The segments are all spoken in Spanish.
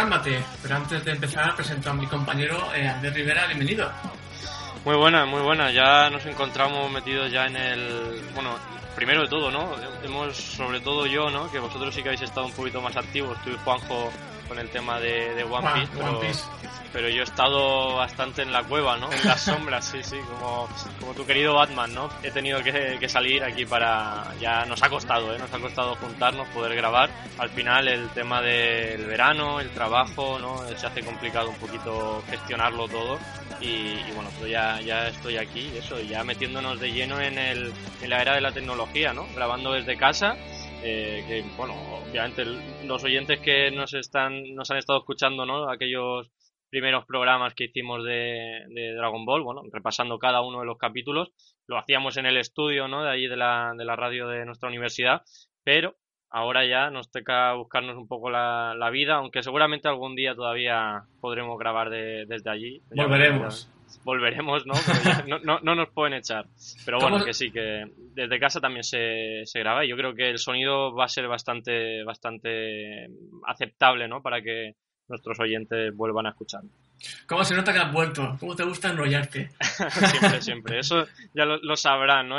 Gámbate. Pero antes de empezar, presento a mi compañero eh, Albert Rivera. Bienvenido. Muy buena, muy buena. Ya nos encontramos metidos ya en el... Bueno, primero de todo, ¿no? Hemos, sobre todo yo, ¿no? Que vosotros sí que habéis estado un poquito más activos. Tú y Juanjo con el tema de, de One, Ah, Piece, One pero, Piece. pero yo he estado bastante en la cueva, ¿no? En las sombras, sí, sí, como, como tu querido Batman, ¿no? He tenido que, que salir aquí para... Ya nos ha costado, ¿eh? Nos ha costado juntarnos, poder grabar. Al final el tema del verano, el trabajo, ¿no? Se hace complicado un poquito gestionarlo todo. Y, y bueno, pues ya, ya estoy aquí, eso, ya metiéndonos de lleno en, el, en la era de la tecnología, ¿no? Grabando desde casa eh, que bueno, obviamente los oyentes que nos están, nos han estado escuchando, ¿no? Aquellos primeros programas que hicimos de, Dragon Ball, bueno, repasando cada uno de los capítulos, lo hacíamos en el estudio, ¿no? De allí de la, de la radio de nuestra universidad, pero ahora ya nos toca buscarnos un poco la, la vida, aunque seguramente algún día todavía podremos grabar de- desde allí. Volveremos. Volveremos, ¿no? Pero ya no, no, no nos pueden echar. Pero ¿Cómo- bueno, que sí, que desde casa también se, se graba y yo creo que el sonido va a ser bastante, bastante aceptable, ¿no? Para que nuestros oyentes vuelvan a escuchar. ¿Cómo se nota que has vuelto? ¿Cómo te gusta enrollarte? siempre, siempre. Eso ya lo, lo sabrán, ¿no?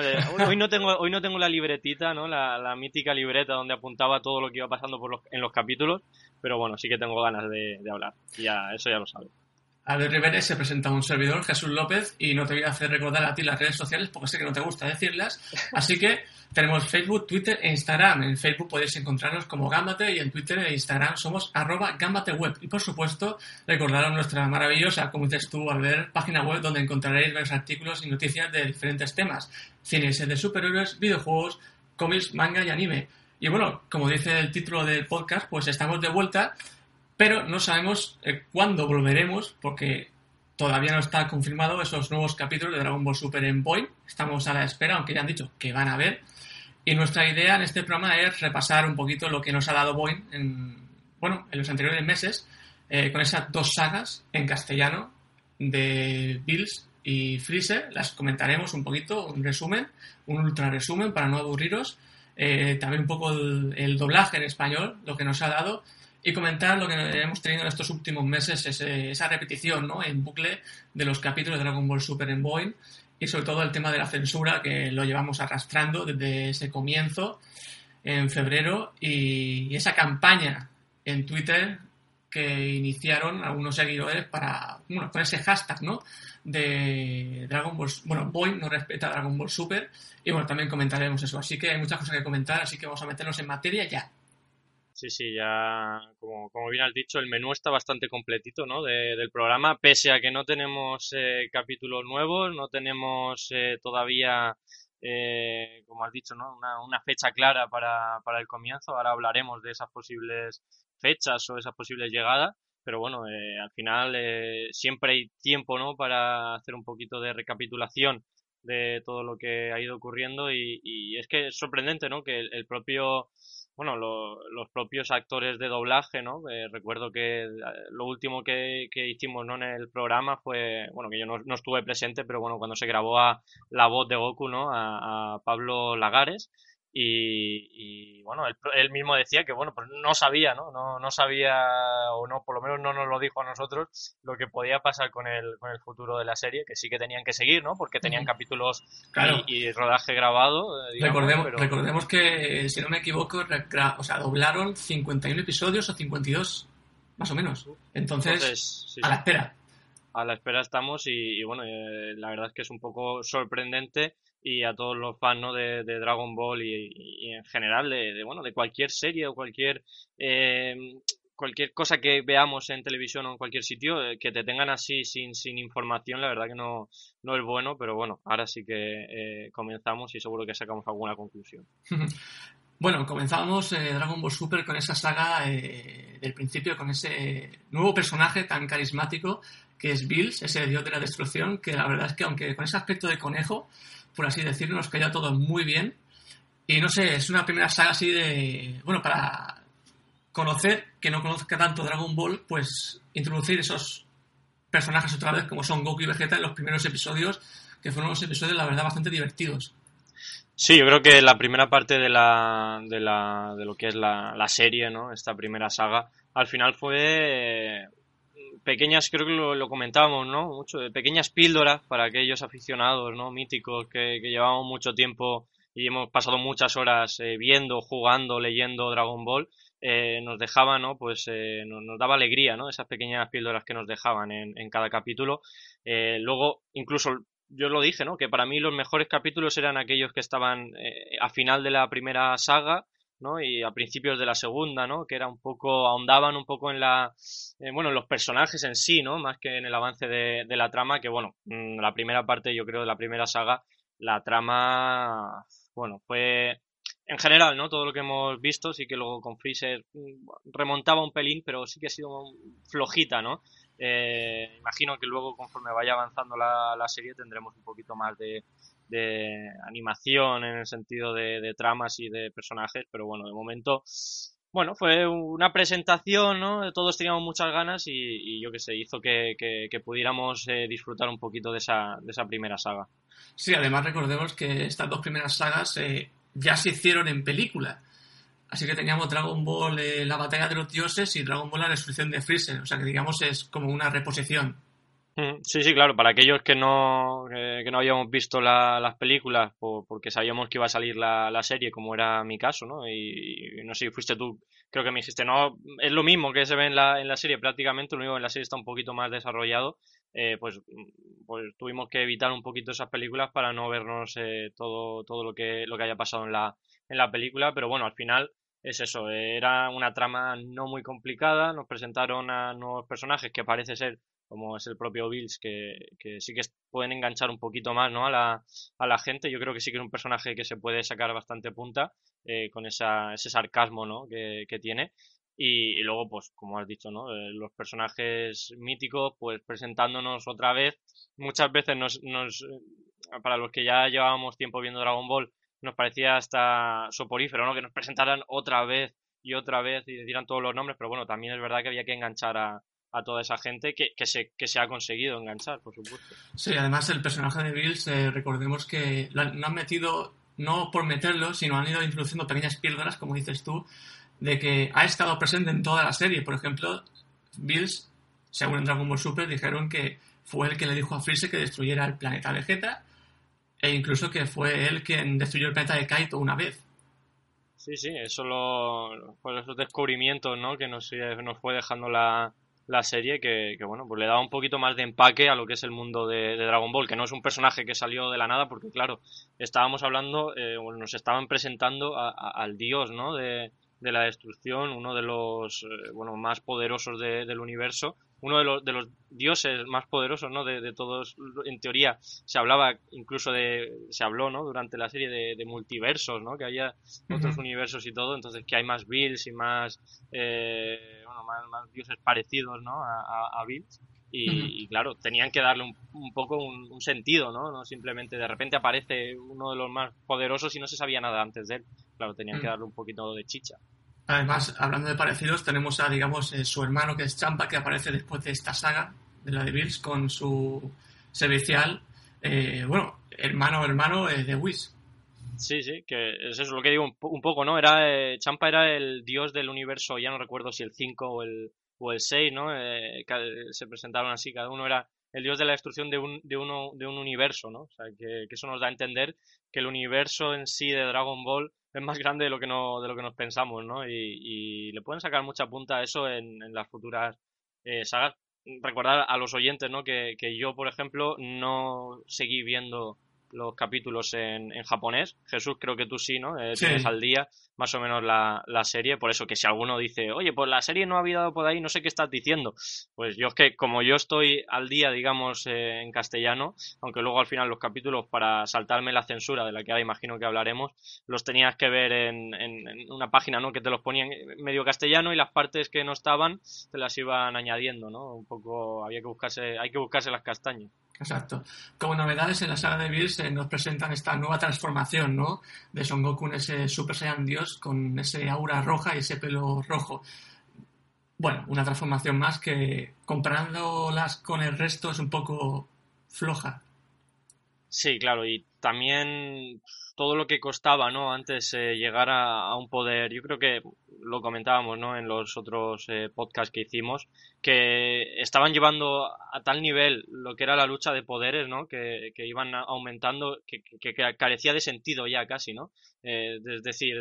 Hoy, no tengo, hoy no tengo la libretita, ¿no? La, la mítica libreta donde apuntaba todo lo que iba pasando por los, en los capítulos, pero bueno, sí que tengo ganas de, de hablar. Y ya, eso ya lo sabes. Albert Rivera se presenta un servidor, Jesús López, y no te voy a hacer recordar a ti las redes sociales porque sé que no te gusta decirlas. Así que tenemos Facebook, Twitter e Instagram. En Facebook podéis encontrarnos como Gambate y en Twitter e Instagram somos arroba gambateweb. Y por supuesto, recordaros nuestra maravillosa, como dices tú, Albert, página web donde encontraréis varios artículos y noticias de diferentes temas. Cine, series de superhéroes, videojuegos, cómics, manga y anime. Y bueno, como dice el título del podcast, pues estamos de vuelta pero no sabemos eh, cuándo volveremos porque todavía no está confirmado esos nuevos capítulos de Dragon Ball Super en Boy. Estamos a la espera, aunque ya han dicho que van a ver. Y nuestra idea en este programa es repasar un poquito lo que nos ha dado Boy en, bueno, en los anteriores meses eh, con esas dos sagas en castellano de Bills y Freezer. Las comentaremos un poquito, un resumen, un ultra resumen para no aburriros. Eh, también un poco el, el doblaje en español, lo que nos ha dado y comentar lo que hemos tenido en estos últimos meses, ese- esa repetición ¿no? en bucle de los capítulos de Dragon Ball Super en Boeing y sobre todo el tema de la censura que lo llevamos arrastrando desde ese comienzo en febrero y, y esa campaña en Twitter que iniciaron algunos seguidores para, bueno, con ese hashtag, ¿no? De Dragon Ball, bueno, Boeing no respeta Dragon Ball Super y bueno, también comentaremos eso. Así que hay muchas cosas que comentar, así que vamos a meternos en materia ya. Sí, sí, ya, como, como bien has dicho, el menú está bastante completito, ¿no? de- del programa, pese a que no tenemos eh, capítulos nuevos, no tenemos eh, todavía, eh, como has dicho, ¿no? Una, fecha clara para, para el comienzo. Ahora hablaremos de esas posibles fechas o esas posibles llegadas. Pero bueno, eh, al final eh, siempre hay tiempo, ¿no? Para hacer un poquito de recapitulación de todo lo que ha ido ocurriendo y, y es que es sorprendente, ¿no? Que el propio bueno, lo- los propios actores de doblaje, ¿no? Eh, recuerdo que eh, lo último que, que hicimos, ¿no? En el programa fue, bueno, que yo no, estuve presente, pero bueno, cuando se grabó a la voz de Goku, ¿no? A Pablo Lagares. Y, y, bueno, él, él mismo decía que, bueno, pues no sabía, ¿no? ¿no? No sabía, o no, por lo menos no nos lo dijo a nosotros, lo que podía pasar con el, con el futuro de la serie, que sí que tenían que seguir, ¿no? Porque tenían capítulos Claro. y, y rodaje grabado. eh, digamos, Recordemos, pero- recordemos que, si no me equivoco, o sea, doblaron 51 episodios o 52, más o menos. Entonces, Entonces, sí, a la espera. A la espera estamos y, y bueno, eh, la verdad es que es un poco sorprendente y a todos los fans ¿no? de, de Dragon Ball y, y en general de, de, bueno de cualquier serie o cualquier eh, cualquier cosa que veamos en televisión o en cualquier sitio eh, que te tengan así sin, sin información la verdad que no, no es bueno pero bueno ahora sí que eh, comenzamos y seguro que sacamos alguna conclusión Bueno, comenzamos eh, Dragon Ball Super con esa saga eh, del principio, con ese nuevo personaje tan carismático que es Bills, ese dios de la destrucción, que la verdad es que aunque con ese aspecto de conejo, por así decirlo, nos cayó todo muy bien. Y no sé, es una primera saga así de, bueno, para conocer, que no conozca tanto Dragon Ball, pues introducir esos personajes otra vez como son Goku y Vegeta en los primeros episodios, que fueron unos episodios, la verdad, bastante divertidos. Sí, yo creo que la primera parte de, la, de, la, de lo que es la, la serie, ¿no? Esta primera saga, al final fue pequeñas, creo que lo, comentábamos, ¿no? Mucho, de pequeñas píldoras para aquellos aficionados, ¿no? Míticos que, que llevamos mucho tiempo y hemos pasado muchas horas eh, viendo, jugando, leyendo Dragon Ball, eh, nos dejaba, ¿no? Pues eh, nos, daba alegría, ¿no? Esas pequeñas píldoras que nos dejaban en, en cada capítulo. luego, incluso yo lo dije, ¿no? Que para mí los mejores capítulos eran aquellos que estaban a final de la primera saga ¿no? Y a principios de la segunda, ¿no? Que era un poco, ahondaban un poco en la, eh, bueno, en los personajes en sí, ¿no? Más que en el avance de, de la trama, que bueno, mm, la primera parte, yo creo, de la primera saga, la trama, bueno, fue, en general, ¿no? Todo lo que hemos visto, sí que luego con Freezer mm, remontaba un pelín, pero sí que ha sido flojita, ¿no? Eh, imagino que luego, conforme vaya avanzando la, la serie, tendremos un poquito más de, de animación en el sentido de, tramas y de personajes, pero bueno, de momento, bueno, fue una presentación, ¿no? Todos teníamos muchas ganas y, yo que sé, hizo que, pudiéramos eh, disfrutar un poquito de esa, de esa primera saga. Sí, además recordemos que estas dos primeras sagas eh, ya se hicieron en película. Así que teníamos Dragon Ball, eh, la batalla de los dioses y Dragon Ball, la destrucción de Freezer. O sea que digamos es como una reposición. Mm, sí, sí, claro. Para aquellos que no, que, no habíamos visto las películas porque sabíamos que iba a salir la, la serie, como era mi caso, ¿no? Y, no sé fuiste tú, creo que me dijiste, no, es lo mismo que se ve en la, en la serie prácticamente, lo que en la serie está un poquito más desarrollado. Eh, pues, pues tuvimos que evitar un poquito esas películas para no vernos eh, todo, todo lo que, lo que haya pasado en la, en la película. Pero bueno, al final es eso, era una trama no muy complicada, nos presentaron a nuevos personajes que parece ser como es el propio Bills, que, que, sí que pueden enganchar un poquito más ¿no? a, la, a la gente. Yo creo que sí que es un personaje que se puede sacar bastante punta eh, con esa, ese sarcasmo ¿no? que, que tiene. Y, luego, pues, como has dicho, ¿no? Eh, los personajes míticos, pues presentándonos otra vez. Muchas veces nos, nos, para los que ya llevábamos tiempo viendo Dragon Ball, nos parecía hasta soporífero, ¿no? Que nos presentaran otra vez y otra vez y dieran todos los nombres, pero bueno, también es verdad que había que enganchar a, a toda esa gente que, que, se, que se ha conseguido enganchar, por supuesto. Sí, además el personaje de Bills, eh, recordemos que lo han, no han metido, no por meterlo, sino han ido introduciendo pequeñas píldoras, como dices tú, de que ha estado presente en toda la serie. Por ejemplo, Bills, según en Dragon Ball Super, dijeron que fue el que le dijo a Freezer que destruyera el planeta Vegeta, e incluso que fue él quien destruyó el planeta de Kaito una vez. Sí, sí, eso lo, pues esos descubrimientos ¿no? que nos, nos fue dejando la, la serie que, que, bueno, pues le daba un poquito más de empaque a lo que es el mundo de, Dragon Ball, que no es un personaje que salió de la nada, porque claro, estábamos hablando, eh, nos estaban presentando al dios, ¿no? De, de, la destrucción, uno de los, eh, bueno, más poderosos del universo, uno de los, de los dioses más poderosos, ¿no? De, de, todos, en teoría, se hablaba incluso de, se habló, ¿no? Durante la serie de, multiversos, ¿no? Que haya otros universos y todo, entonces que hay más Bills y más, eh, bueno, más, dioses parecidos, ¿no? A, a, Bills. Y, claro, tenían que darle un, un poco un, sentido, ¿no? No simplemente de repente aparece uno de los más poderosos y no se sabía nada antes de él. Claro, tenían que darle un poquito de chicha. Además, hablando de parecidos, tenemos a, digamos, eh, su hermano que es Champa, que aparece después de esta saga, de la de Bills, con su servicial, eh, bueno, hermano hermano eh, de Whis. Sí, sí, que es eso lo que digo un, poco, ¿no? Era Champa era el dios del universo, ya no recuerdo si el 5 o el, o el 6, ¿no? se presentaron así, cada uno era el dios de la destrucción de un, de uno, de un universo, ¿no? O sea, que eso nos da a entender que el universo en sí de Dragon Ball es más grande de lo que no de lo que nos pensamos no y, le pueden sacar mucha punta a eso en, las futuras eh, sagas. Recordar a los oyentes no que, que, yo por ejemplo no seguí viendo los capítulos en, en japonés. Jesús, creo que tú sí, ¿no? Eh, tienes al día más o menos la, la, serie. Por eso que si alguno dice, oye, pues la serie no ha habido por ahí, no sé qué estás diciendo. Pues yo es que como yo estoy al día, digamos, eh, en castellano, aunque luego al final los capítulos para saltarme la censura de la que ahora imagino que hablaremos, los tenías que ver en, en, una página, ¿no? Que te los ponían medio castellano y las partes que no estaban te las iban añadiendo, ¿no? Un poco había que buscarse, hay que buscarse las castañas. Exacto. Como novedades en la saga de Bills eh, nos presentan esta nueva transformación, ¿no? De Son Goku en ese Super Saiyan Dios con ese aura roja y ese pelo rojo. Bueno, una transformación más que comparándolas con el resto es un poco floja. Sí, claro, y también todo lo que costaba, ¿no? Antes eh, llegar a, un poder, yo creo que lo comentábamos, ¿no? En los otros eh, podcasts que hicimos, que estaban llevando a tal nivel lo que era la lucha de poderes, ¿no? Que, que iban aumentando, que, que, carecía de sentido ya casi, ¿no? Eh, es decir,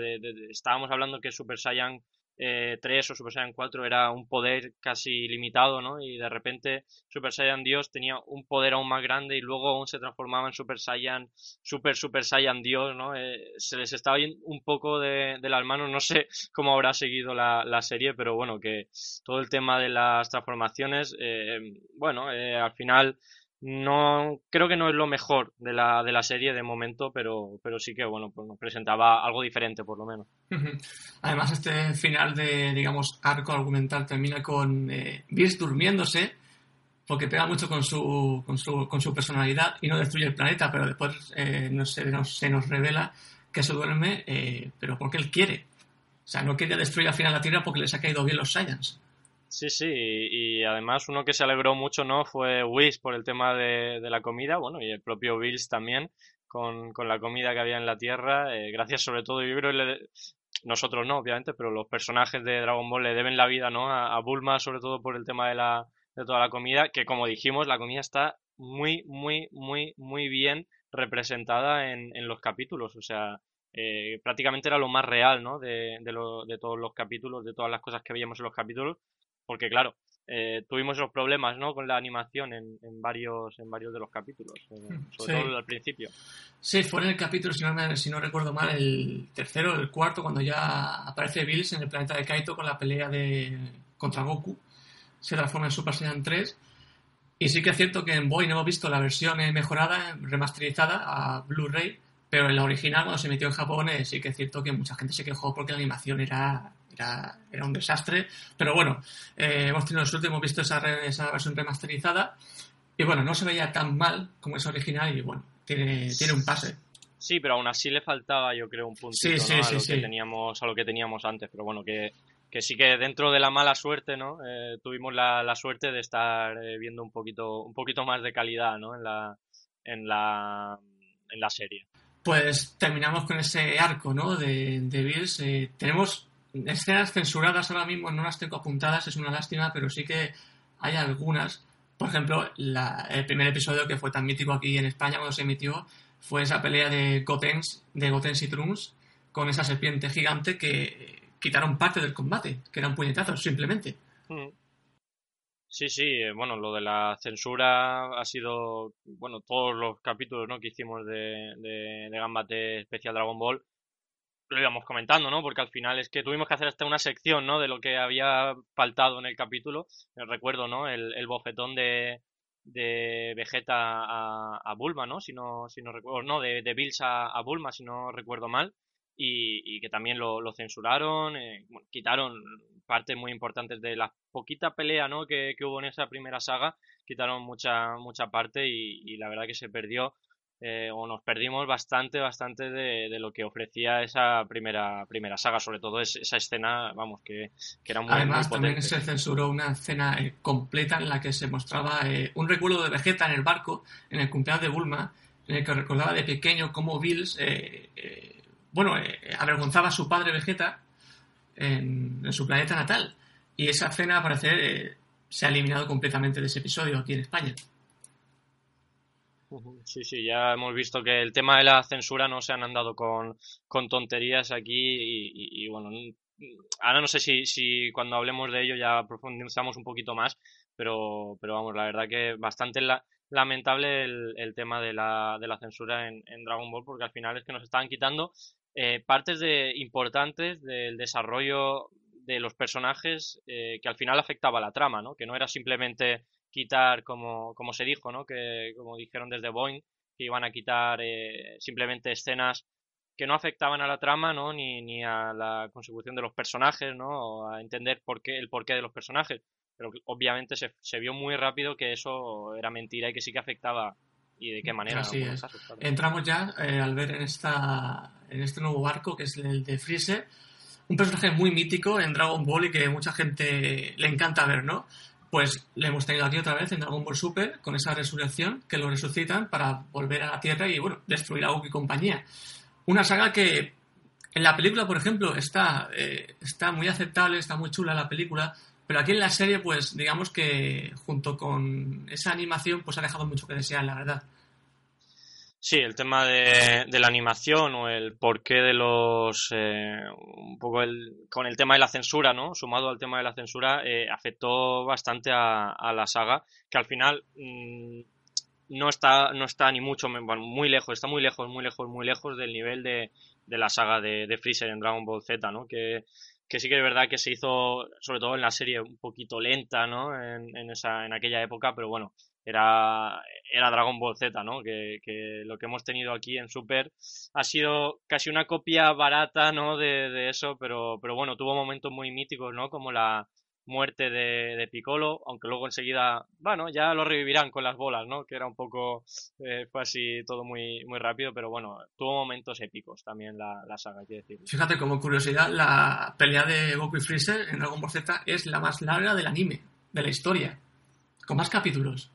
estábamos hablando que Super Saiyan eh, 3 o Super Saiyan 4 era un poder casi limitado, ¿no? Y de repente Super Saiyan Dios tenía un poder aún más grande y luego aún se transformaba en Super Saiyan, Super Super Saiyan Dios, ¿no? Eh, se les estaba yendo un poco de, las manos, no sé cómo habrá seguido la, la, serie, pero bueno, que todo el tema de las transformaciones, eh, bueno, eh, al final no creo que no es lo mejor de la, de la serie de momento, pero, pero sí que bueno, pues nos presentaba algo diferente por lo menos. Además, este final de, digamos, arco argumental termina con eh, durmiéndose, porque pega mucho con su, con su, con su personalidad y no destruye el planeta, pero después eh, no se, nos, se nos revela que se duerme, eh, pero porque él quiere. O sea, no quería destruir al final la Tierra porque les ha caído bien los Saiyans. Sí, sí, y, además uno que se alegró mucho, ¿no? Fue Whis por el tema de, la comida, bueno, y el propio Bills también, con, con la comida que había en la Tierra, eh, gracias sobre todo, yo creo nosotros no, obviamente, pero los personajes de Dragon Ball le deben la vida, ¿no? A, Bulma, sobre todo por el tema de la de toda la comida, que como dijimos, la comida está muy, muy, muy, muy bien representada en, en los capítulos, o sea, eh, prácticamente era lo más real, ¿no? De, de, de todos los capítulos, de todas las cosas que veíamos en los capítulos, porque claro, eh, tuvimos esos problemas ¿no? con la animación en, en varios en varios de los capítulos, eh, hmm, sobre todo al principio. Sí, fue en el capítulo, si no, si no recuerdo mal, el tercero el cuarto, cuando ya aparece Bills en el planeta de Kaito con la pelea de contra Goku, se transforma en Super Saiyan 3. Y sí que es cierto que en Boy no hemos visto la versión eh, mejorada, remasterizada a Blu-ray, pero en la original, cuando se emitió en Japón, sí que es cierto que mucha gente se quejó porque la animación era era, un desastre. Pero bueno, eh, hemos tenido suerte, hemos visto esa, esa versión remasterizada. Y bueno, no se veía tan mal como es original y bueno, tiene, tiene un pase. Sí, pero aún así le faltaba, yo creo, un puntito a, lo que teníamos, a lo que teníamos antes. Pero bueno, que, que sí que dentro de la mala suerte, ¿no? Eh, tuvimos la, la, suerte de estar eh, viendo un poquito, un poquito más de calidad, ¿no? En la, en la, en la serie. Pues terminamos con ese arco, ¿no? De, de Bills. tenemos escenas censuradas ahora mismo no las tengo apuntadas, es una lástima, pero sí que hay algunas. Por ejemplo, el primer episodio que fue tan mítico aquí en España cuando se emitió fue esa pelea de Gotens, de Gotens y Trunks con esa serpiente gigante que quitaron parte del combate, que eran puñetazos simplemente. Mm. Sí, sí, eh, bueno, lo de la censura ha sido, bueno, todos los capítulos ¿no? que hicimos de, de, de Gambate especial Dragon Ball lo íbamos comentando, ¿no? Porque al final es que tuvimos que hacer hasta una sección, ¿no? De lo que había faltado en el capítulo. Recuerdo, ¿no? El, bofetón de, de Vegeta a, Bulma, ¿no? Si no, si no recuerdo, no, de, Bills a, Bulma, si no recuerdo mal. Y, que también lo, censuraron, eh, quitaron partes muy importantes de la poquita pelea, ¿no? Que, que hubo en esa primera saga, quitaron mucha, mucha parte y, y la verdad que se perdió eh, o nos perdimos bastante, bastante de, de, lo que ofrecía esa primera, primera saga, sobre todo esa escena, vamos, que, que era muy Además, también se censuró una escena eh, completa en la que se mostraba eh, un recuerdo de Vegeta en el barco, en el cumpleaños de Bulma, en el que recordaba de pequeño cómo Bills, bueno, avergonzaba a su padre Vegeta en, en, su planeta natal. Y esa escena, al parecer, se ha eliminado completamente de ese episodio aquí en España. Sí, sí, ya hemos visto que el tema de la censura no se han andado con, con tonterías aquí y, bueno, ahora no sé si, si cuando hablemos de ello ya profundizamos un poquito más, pero, pero vamos, la verdad que bastante lamentable el, tema de la, de la censura en, Dragon Ball, porque al final es que nos estaban quitando eh, partes de, importantes del desarrollo de los personajes eh, que al final afectaba la trama, ¿no? Que no era simplemente quitar, como, como se dijo, ¿no? Que como dijeron desde Boeing, que iban a quitar eh, simplemente escenas que no afectaban a la trama, ¿no? Ni, ni a la consecución de los personajes, ¿no? O a entender por qué, el porqué de los personajes. Pero obviamente se, se vio muy rápido que eso era mentira y que sí que afectaba y de qué manera. Así es. Entramos ya eh, al ver en, esta, en este nuevo arco que es el de Freezer, un personaje muy mítico en Dragon Ball y que mucha gente le encanta ver, ¿no? Pues le hemos tenido aquí otra vez en Dragon Ball Super con esa resurrección que lo resucitan para volver a la Tierra y, bueno, destruir a Goku y compañía. Una saga que en la película, por ejemplo, está, eh, está muy aceptable, está muy chula la película, pero aquí en la serie, pues digamos que junto con esa animación, pues ha dejado mucho que desear, la verdad. Sí, el tema de, la animación o el porqué de los. Eh, un poco el, con el tema de la censura, ¿no? Sumado al tema de la censura, eh, afectó bastante a, la saga, que al final mm, no, está, no está ni mucho, muy lejos, está muy lejos, muy lejos, muy lejos del nivel de, la saga de, de, Freezer en Dragon Ball Z, ¿no? Que, que sí que es verdad que se hizo, sobre todo en la serie, un poquito lenta, ¿no? En, en, esa, en aquella época, pero bueno, era, era Dragon Ball Z, ¿no? Que, que, lo que hemos tenido aquí en Super ha sido casi una copia barata, ¿no? De, de, eso, pero, pero bueno, tuvo momentos muy míticos, ¿no? Como la muerte de, de Piccolo, aunque luego enseguida, bueno, ya lo revivirán con las bolas, ¿no? Que era un poco, eh, fue así todo muy, muy rápido, pero bueno, tuvo momentos épicos también la, la saga, quiero decir. Fíjate, como curiosidad, la pelea de Goku y Freezer en Dragon Ball Z es la más larga del anime, de la historia, con más capítulos.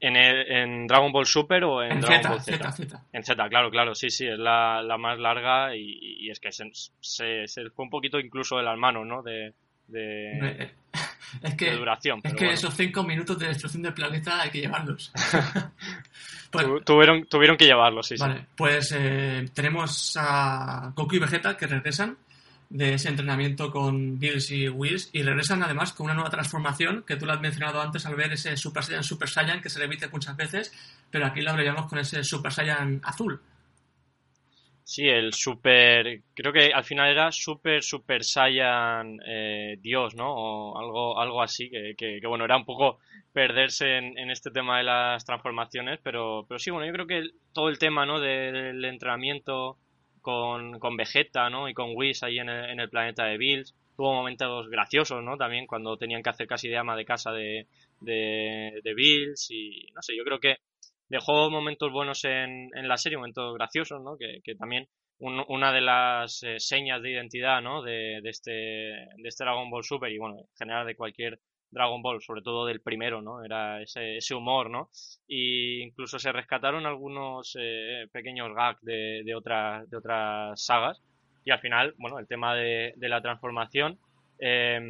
¿En, ¿En, Dragon Ball Super o en, Dragon Z, Ball Z? Z, En Z, claro, claro, sí, sí, es la, la más larga y, y es que se, se, se, fue un poquito incluso de las manos, ¿no? De, de, es que, de duración. Es que esos cinco minutos de destrucción del planeta hay que llevarlos. pues, tuvieron, tuvieron que llevarlos, sí, vale, sí. Pues eh, tenemos a Goku y Vegeta que regresan de ese entrenamiento con Bills y Whis y regresan además con una nueva transformación que tú lo has mencionado antes al ver ese Super Saiyan Super Saiyan que se repite muchas veces, pero aquí lo abreviamos con ese Super Saiyan azul. Sí, el Super. Creo que al final era Super Super Saiyan eh, Dios, ¿no? O algo, algo así, que, que, que bueno, era un poco perderse en, en, este tema de las transformaciones, pero, pero sí, bueno, yo creo que todo el tema, ¿no? del entrenamiento con, con Vegeta, ¿no? Y con Whis ahí en el, en el planeta de Bills. Tuvo momentos graciosos, ¿no? También cuando tenían que hacer casi de ama de casa de, de, de Bills y no sé, yo creo que dejó momentos buenos en, en la serie, momentos graciosos, ¿no? Que, que también un, una de las eh, señas de identidad, ¿no? De, de, este, de este Dragon Ball Super y bueno, en general de cualquier Dragon Ball, sobre todo del primero, ¿no? Era ese, ese humor, ¿no? Y incluso se rescataron algunos eh, pequeños gags de, de, otra, de otras sagas. Y al final, bueno, el tema de, de la transformación, eh,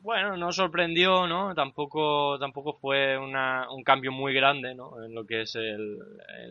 bueno, no sorprendió, ¿no? Tampoco, tampoco fue una, un cambio muy grande, ¿no? En lo que es el,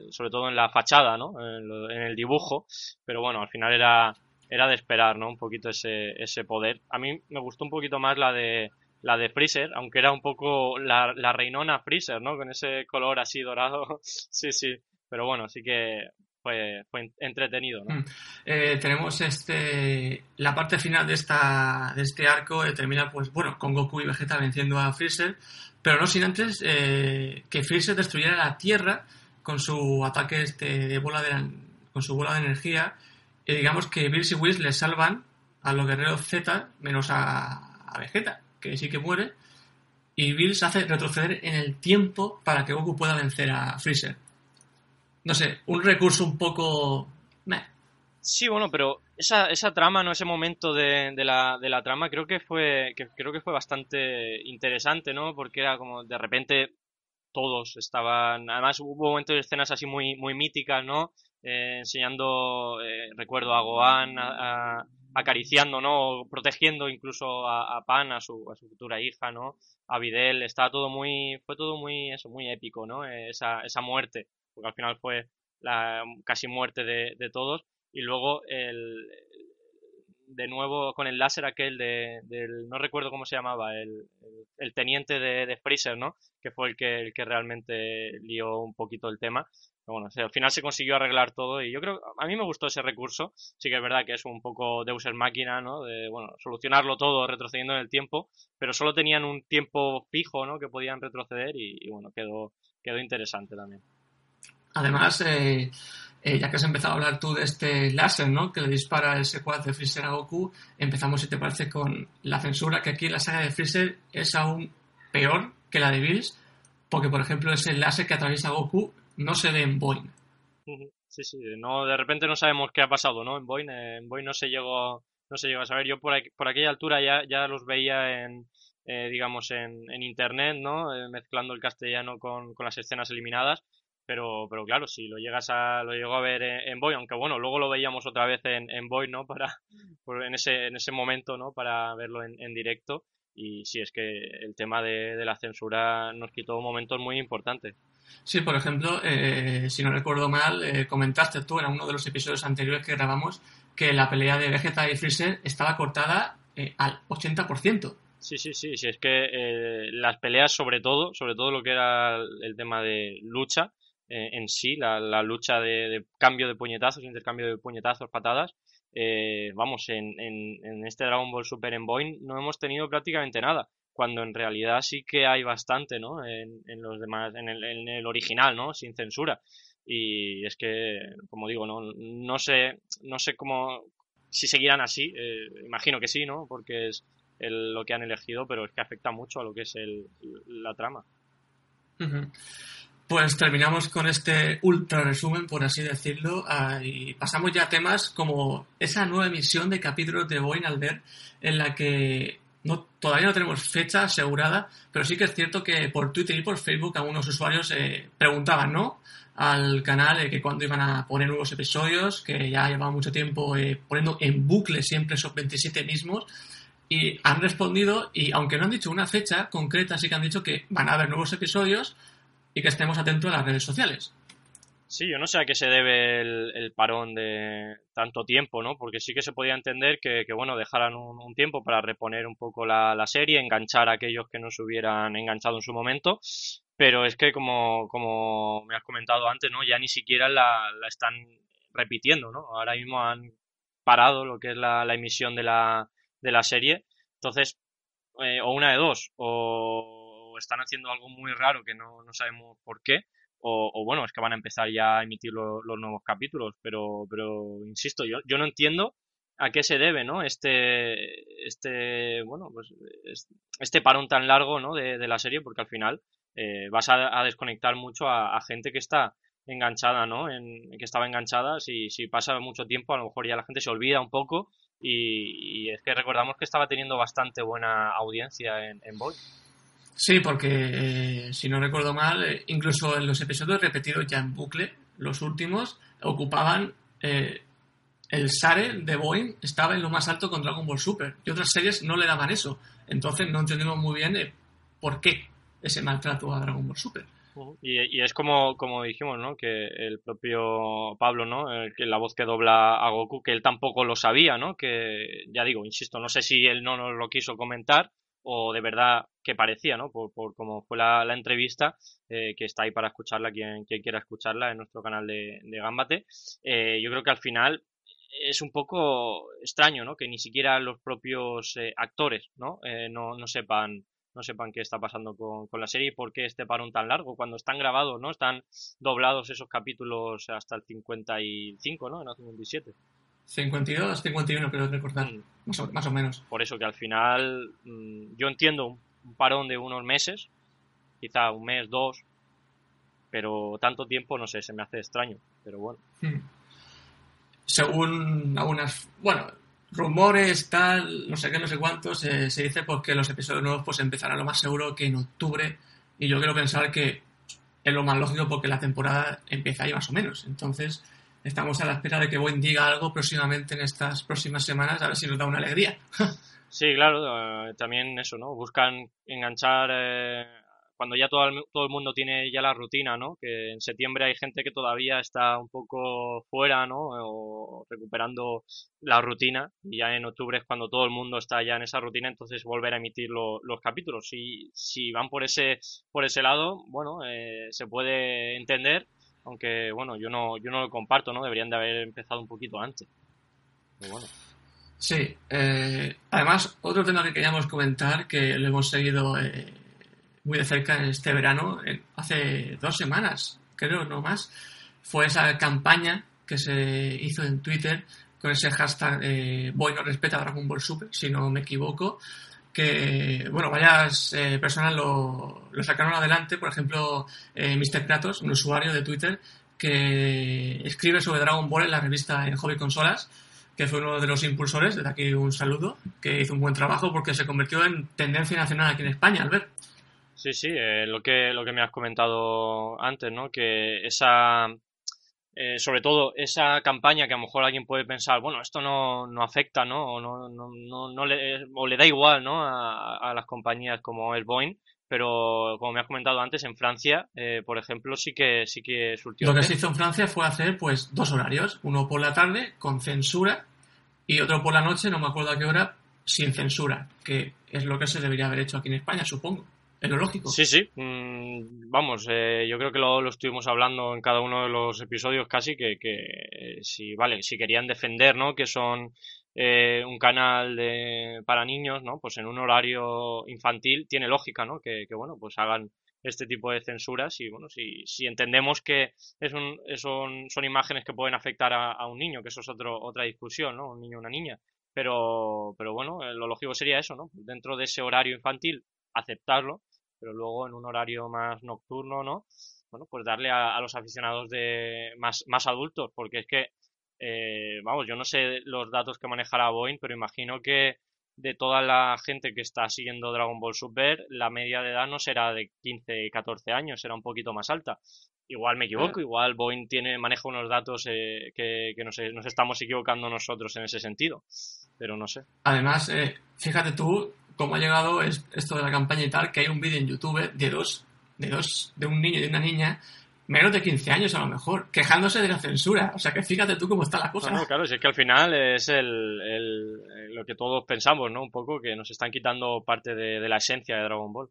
sobre todo en la fachada, ¿no? En, lo, en, el dibujo. Pero bueno, al final era, era de esperar, ¿no? Un poquito ese, ese poder. A mí me gustó un poquito más la de, la de Freezer, aunque era un poco la, la reinona Freezer, ¿no? Con ese color así dorado. sí, sí. Pero bueno, sí que fue, fue entretenido, ¿no? Mm. Eh, tenemos este la parte final de esta de este arco eh, termina pues bueno con Goku y Vegeta venciendo a Freezer, pero no sin antes eh, que Freezer destruyera la Tierra con su ataque este de bola de con su bola de energía y digamos que Bills y Whis le salvan a los guerreros Z menos a, a Vegeta que sí que muere, y Bills hace retroceder en el tiempo para que Goku pueda vencer a Freezer. No sé, un recurso un poco... Meh. Sí, bueno, pero esa, esa trama, ¿no? Ese momento de, de, la, de la trama creo que fue creo que fue bastante interesante, ¿no? Porque era como de repente todos estaban... Además hubo momentos de escenas así muy, muy míticas, ¿no? Eh, enseñando, eh, recuerdo a Gohan, acariciando, ¿no? Protegiendo incluso a, Pan, a su, a su, futura hija, ¿no? A Videl, estaba todo muy, fue todo muy, eso, muy épico, ¿no? Esa, esa muerte, porque al final fue la casi muerte de, de todos. Y luego el, de nuevo con el láser aquel de, del, no recuerdo cómo se llamaba, el, el, teniente de, de, Freezer, ¿no? Que fue el que, el que realmente lió un poquito el tema. bueno, al final se consiguió arreglar todo y yo creo, a mí me gustó ese recurso. Sí que es verdad que es un poco Deus Ex Máquina, ¿no? De, bueno, solucionarlo todo retrocediendo en el tiempo, pero solo tenían un tiempo fijo, ¿no? Que podían retroceder y, y bueno, quedó, quedó interesante también. Además, eh, eh, ya que has empezado a hablar tú de este láser, ¿no? Que le dispara el secuaz de Freezer a Goku, empezamos, si te parece, con la censura, que aquí la saga de Freezer es aún peor que la de Bills, porque, por ejemplo, ese láser que atraviesa Goku no se ve en Boeing. Sí, sí, no, de repente no sabemos qué ha pasado, ¿no? En Boeing, en Boeing no se llegó, no se llegó a saber. Yo por, por aquella altura ya, ya los veía en, eh, digamos, en, en internet, ¿no? Eh, mezclando el castellano con, con las escenas eliminadas pero, pero claro, si lo llegas a, lo llego a ver en, Boy, aunque bueno, luego lo veíamos otra vez en, en Boy, ¿no? Para, en ese, en ese momento, ¿no? Para verlo en, en directo. Y sí, es que el tema de, de, la censura nos quitó momentos muy importantes. Sí, por ejemplo, eh, si no recuerdo mal, eh, comentaste tú en uno de los episodios anteriores que grabamos que la pelea de Vegeta y Freezer estaba cortada eh, al 80%. Sí, sí, sí, sí, es que eh, las peleas sobre todo, sobre todo lo que era el tema de lucha, eh, en sí, la, lucha de, cambio de puñetazos, intercambio de puñetazos, patadas. Eh, vamos, en, en, en, este Dragon Ball Super en Boeing no hemos tenido prácticamente nada, cuando en realidad sí que hay bastante, ¿no? En, los demás, el, en el original, ¿no? Sin censura. Y es que, como digo, no, no sé, no sé cómo, si seguirán así, eh, imagino que sí, ¿no? Porque es lo que han elegido, pero es que afecta mucho a lo que es el, la trama. Uh pues terminamos con este ultra resumen, por así decirlo, ah, y pasamos ya a temas como esa nueva emisión de capítulos de Boeing al ver, en la que no, todavía no tenemos fecha asegurada, pero sí que es cierto que por Twitter y por Facebook algunos usuarios eh, preguntaban, ¿no? Al canal eh, que cuando iban a poner nuevos episodios, que ya llevaba mucho tiempo eh, poniendo en bucle siempre esos 27 mismos, y han respondido, y aunque no han dicho una fecha concreta, sí que han dicho que van a haber nuevos episodios, y que estemos atentos a las redes sociales. Sí, yo no sé a qué se debe el, parón de tanto tiempo, ¿no? Porque sí que se podía entender que, bueno, dejaran un, tiempo para reponer un poco la, serie, enganchar a aquellos que no se hubieran enganchado en su momento, pero es que como, como me has comentado antes, ¿no? Ya ni siquiera la, están repitiendo, ¿no? Ahora mismo han parado lo que es la, emisión de la, de la serie, entonces, eh, o una de dos, o están haciendo algo muy raro que no, no sabemos por qué, o, bueno, es que van a empezar ya a emitir los nuevos capítulos, pero, pero insisto, yo, yo no entiendo a qué se debe, ¿no? Este, este, bueno, pues este parón tan largo, ¿no? De, la serie, porque al final eh, vas a, desconectar mucho a, gente que está enganchada, ¿no? En, que estaba enganchada, si, si pasa mucho tiempo, a lo mejor ya la gente se olvida un poco y, es que recordamos que estaba teniendo bastante buena audiencia en, en. Sí, porque eh, si no recuerdo mal, eh, incluso en los episodios repetidos ya en bucle, los últimos, ocupaban eh, el Sare de Boeing estaba en lo más alto con Dragon Ball Super y otras series no le daban eso. Entonces no entendimos muy bien por qué ese maltrato a Dragon Ball Super. Y, es como, como dijimos, ¿no? Que el propio Pablo, ¿no? que la voz que dobla a Goku, que él tampoco lo sabía, ¿no? Que, ya digo, insisto, no sé si él no nos lo quiso comentar o de verdad que parecía, ¿no? Por, por cómo fue la, entrevista, eh, que está ahí para escucharla quien, quien, quiera escucharla en nuestro canal de, de Gambate. Eh, yo creo que al final es un poco extraño, ¿no? Que ni siquiera los propios eh, actores, ¿no? ¿no? No sepan no sepan qué está pasando con, con, la serie y por qué este parón tan largo, cuando están grabados, ¿no? Están doblados esos capítulos hasta el 55, ¿no? En el 57. 52, 51, creo recordar, mm. más, o, más o menos. Por eso que al final mm, yo entiendo un parón de unos meses, quizá un mes, dos, pero tanto tiempo, no sé, se me hace extraño, pero bueno. Hmm. Según algunas, bueno, rumores, tal, no sé qué, no sé cuántos, eh, se dice porque los episodios nuevos pues empezarán lo más seguro que en octubre, y yo quiero pensar que es lo más lógico porque la temporada empieza ahí más o menos, entonces estamos a la espera de que Boeing diga algo próximamente en estas próximas semanas, a ver si nos da una alegría. sí, claro, eh, también eso, ¿no? Buscan enganchar eh, cuando ya todo el, todo el mundo tiene ya la rutina, ¿no? Que en septiembre hay gente que todavía está un poco fuera, ¿no? O recuperando la rutina y ya en octubre es cuando todo el mundo está ya en esa rutina, entonces volver a emitir los capítulos. Si, si van por ese, por ese lado, bueno, eh, se puede entender, aunque bueno, yo no, yo no lo comparto, ¿no? Deberían de haber empezado un poquito antes. Pero bueno. Sí, eh, además, otro tema que queríamos comentar, que lo hemos seguido eh, muy de cerca este verano, hace dos semanas, creo, no más, fue esa campaña que se hizo en Twitter con ese hashtag eh, Boy no respeta Dragon Ball Super, si no me equivoco, que, bueno, varias eh, personas lo, lo, sacaron adelante, por ejemplo, eh, Mr. Kratos, un usuario de Twitter que escribe sobre Dragon Ball en la revista en Hobby Consolas, que fue uno de los impulsores, desde aquí un saludo, que hizo un buen trabajo porque se convirtió en tendencia nacional aquí en España, al ver. Sí, sí, eh, lo, que, lo que me has comentado antes, ¿no? Que esa, eh, sobre todo esa campaña que a lo mejor alguien puede pensar, bueno, esto no, no afecta, ¿no? O, no, no, no, le, o le da igual, ¿no? A, a las compañías como el Boeing, pero como me has comentado antes, en Francia, eh, por ejemplo, sí que sí que surtió. Lo que se hizo en Francia fue hacer pues dos horarios, uno por la tarde con censura y otro por la noche, no me acuerdo a qué hora, sin censura, que es lo que se debería haber hecho aquí en España, supongo. Es lo lógico. Sí, sí. Mm, vamos, eh, yo creo que lo, lo, estuvimos hablando en cada uno de los episodios casi, que, que eh, si, vale, si querían defender, ¿no? Que son eh, un canal de, para niños, ¿no? Pues en un horario infantil tiene lógica, ¿no? Que, bueno, pues hagan este tipo de censuras y bueno, si, si entendemos que es un, son, son imágenes que pueden afectar a, a, un niño, que eso es otro, otra discusión, ¿no? Un niño o una niña. Pero, pero bueno, eh, lo lógico sería eso, ¿no? Dentro de ese horario infantil, aceptarlo, pero luego en un horario más nocturno, ¿no? Bueno, pues darle a, a los aficionados de más, más adultos, porque es que eh, vamos, yo no sé los datos que manejará Boeing, pero imagino que de toda la gente que está siguiendo Dragon Ball Super, la media de edad no será de 15, 14 años, será un poquito más alta. Igual me equivoco, igual Boeing tiene, maneja unos datos eh, que, que nos, nos, estamos equivocando nosotros en ese sentido, pero no sé. Además, eh, fíjate tú cómo ha llegado esto de la campaña y tal, que hay un vídeo en YouTube de dos, de dos, de un niño y de una niña menos de 15 años a lo mejor, quejándose de la censura. O sea que fíjate tú cómo está la cosa. No, claro, si es que al final es el, el, lo que todos pensamos, ¿no? Un poco que nos están quitando parte de, de la esencia de Dragon Ball.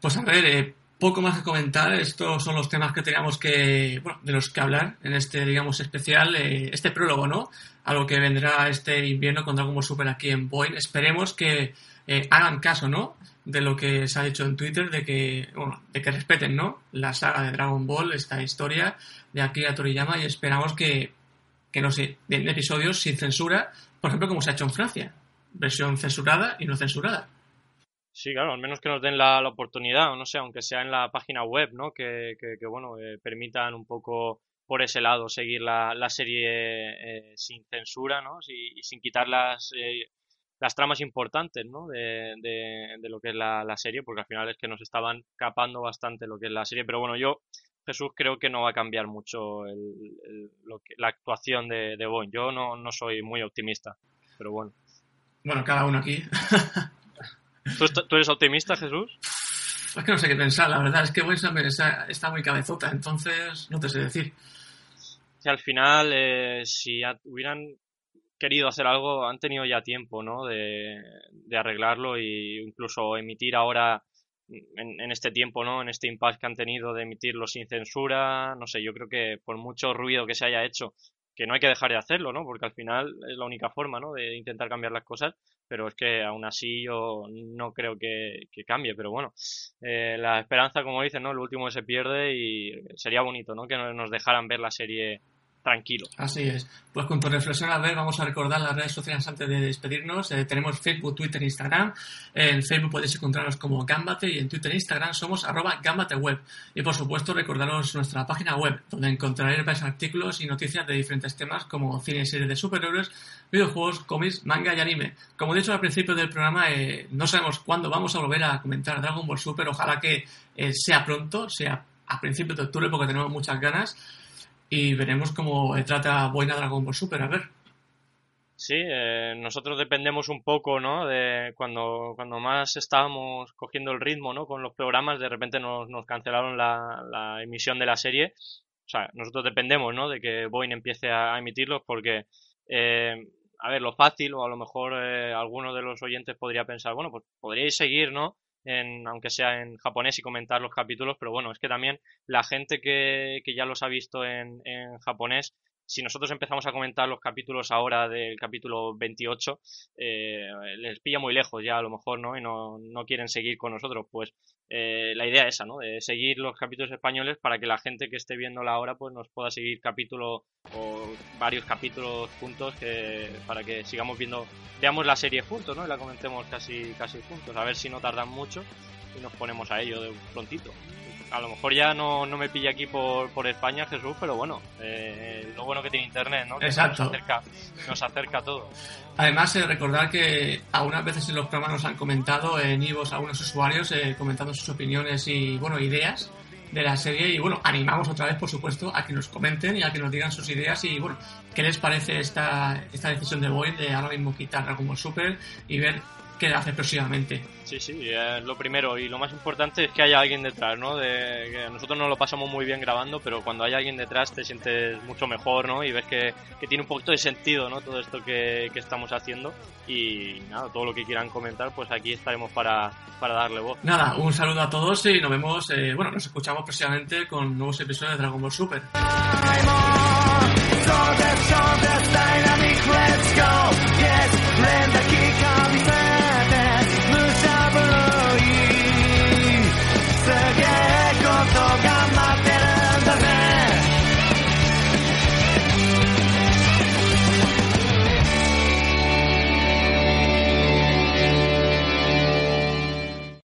Pues a ver, eh, poco más que comentar. Estos son los temas que teníamos que, bueno, de los que hablar en este, digamos, especial, eh, este prólogo, ¿no? A lo que vendrá este invierno con Dragon Ball Super aquí en Boeing. Esperemos que eh, hagan caso, ¿no? De lo que se ha dicho en Twitter, de que, bueno, de que respeten, ¿no? La saga de Dragon Ball, esta historia de Akira Toriyama y esperamos que, que no sé, den episodios sin censura, por ejemplo, como se ha hecho en Francia, versión censurada y no censurada. Sí, claro, al menos que nos den la, la oportunidad, o no sé, aunque sea en la página web, ¿no? Que, que, que bueno, eh, permitan un poco por ese lado seguir la, la serie eh, sin censura, ¿no? Y, y sin quitar las eh, las tramas importantes ¿no? de, de, de, lo que es la, la, serie, porque al final es que nos estaban capando bastante lo que es la serie. Pero bueno, yo, Jesús, creo que no va a cambiar mucho el, el, lo que, la actuación de, de Boeing. Yo no, no soy muy optimista, pero bueno. Bueno, cada uno aquí. ¿Tú, ¿Tú, eres optimista, Jesús? Es que no sé qué pensar, la verdad es que Boeing está, está muy cabezota, entonces no te sé decir. Si al final, eh, si hubieran querido hacer algo, han tenido ya tiempo, ¿no? De, arreglarlo e incluso emitir ahora en, en, este tiempo, ¿no? En este impasse que han tenido de emitirlo sin censura, no sé, yo creo que por mucho ruido que se haya hecho, que no hay que dejar de hacerlo, ¿no? Porque al final es la única forma, ¿no? De intentar cambiar las cosas, pero es que aún así yo no creo que, que cambie, pero bueno, eh, la esperanza, como dicen, ¿no? Lo último se pierde y sería bonito, ¿no? Que nos dejaran ver la serie tranquilo. Así es. Pues con tu reflexión a ver, vamos a recordar las redes sociales antes de despedirnos. Eh, tenemos Facebook, Twitter, Instagram. En Facebook podéis encontrarnos como Gambate y en Twitter e Instagram somos arroba gambateweb. Y por supuesto recordaros nuestra página web, donde encontraréis varios artículos y noticias de diferentes temas como cine y series de superhéroes, videojuegos, cómics, manga y anime. Como he dicho al principio del programa, eh, no sabemos cuándo vamos a volver a comentar Dragon Ball Super. Ojalá que eh, sea pronto, sea a principios de octubre, porque tenemos muchas ganas y veremos cómo trata Buena Dragon Ball Super, a ver. Sí, eh, nosotros dependemos un poco, ¿no? De cuando, cuando más estábamos cogiendo el ritmo, ¿no? Con los programas, de repente nos, nos cancelaron la, emisión de la serie. O sea, nosotros dependemos, ¿no? De que Boeing empiece a, emitirlos porque, eh, a ver, lo fácil, o a lo mejor eh, alguno de los oyentes podría pensar, bueno, pues podríais seguir, ¿no? En, aunque sea en japonés y comentar los capítulos, pero bueno, es que también la gente que, que ya los ha visto en, en japonés si nosotros empezamos a comentar los capítulos ahora del capítulo 28, eh, les pilla muy lejos ya a lo mejor, ¿no? Y no, no quieren seguir con nosotros. Pues eh, la idea es esa, ¿no? De seguir los capítulos españoles para que la gente que esté viendo la hora pues nos pueda seguir capítulo o varios capítulos juntos que, para que sigamos viendo, veamos la serie juntos, ¿no? Y la comentemos casi, casi juntos, a ver si no tardan mucho y nos ponemos a ello de prontito a lo mejor ya no, no me pilla aquí por, por España, Jesús, pero bueno, eh, lo bueno que tiene Internet, ¿no? Exacto. Nos acerca, nos acerca todo. Además, eh, recordar que algunas veces en los programas nos han comentado en Ivos algunos usuarios eh, comentando sus opiniones y, bueno, ideas de la serie y bueno, animamos otra vez, por supuesto, a que nos comenten y a que nos digan sus ideas y bueno, qué les parece esta, esta decisión de Boyd de ahora mismo quitar Dragon Ball Super y ver que hace próximamente. Sí, sí, eh, lo primero y lo más importante es que haya alguien detrás, ¿no? De, que nosotros no lo pasamos muy bien grabando, pero cuando hay alguien detrás te sientes mucho mejor, ¿no? Y ves que, que tiene un poquito de sentido, ¿no? Todo esto que, que, estamos haciendo y nada, todo lo que quieran comentar, pues aquí estaremos para, para darle voz. Nada, un saludo a todos y nos vemos, eh, bueno, nos escuchamos próximamente con nuevos episodios de Dragon Ball Super. Let's go. Yes,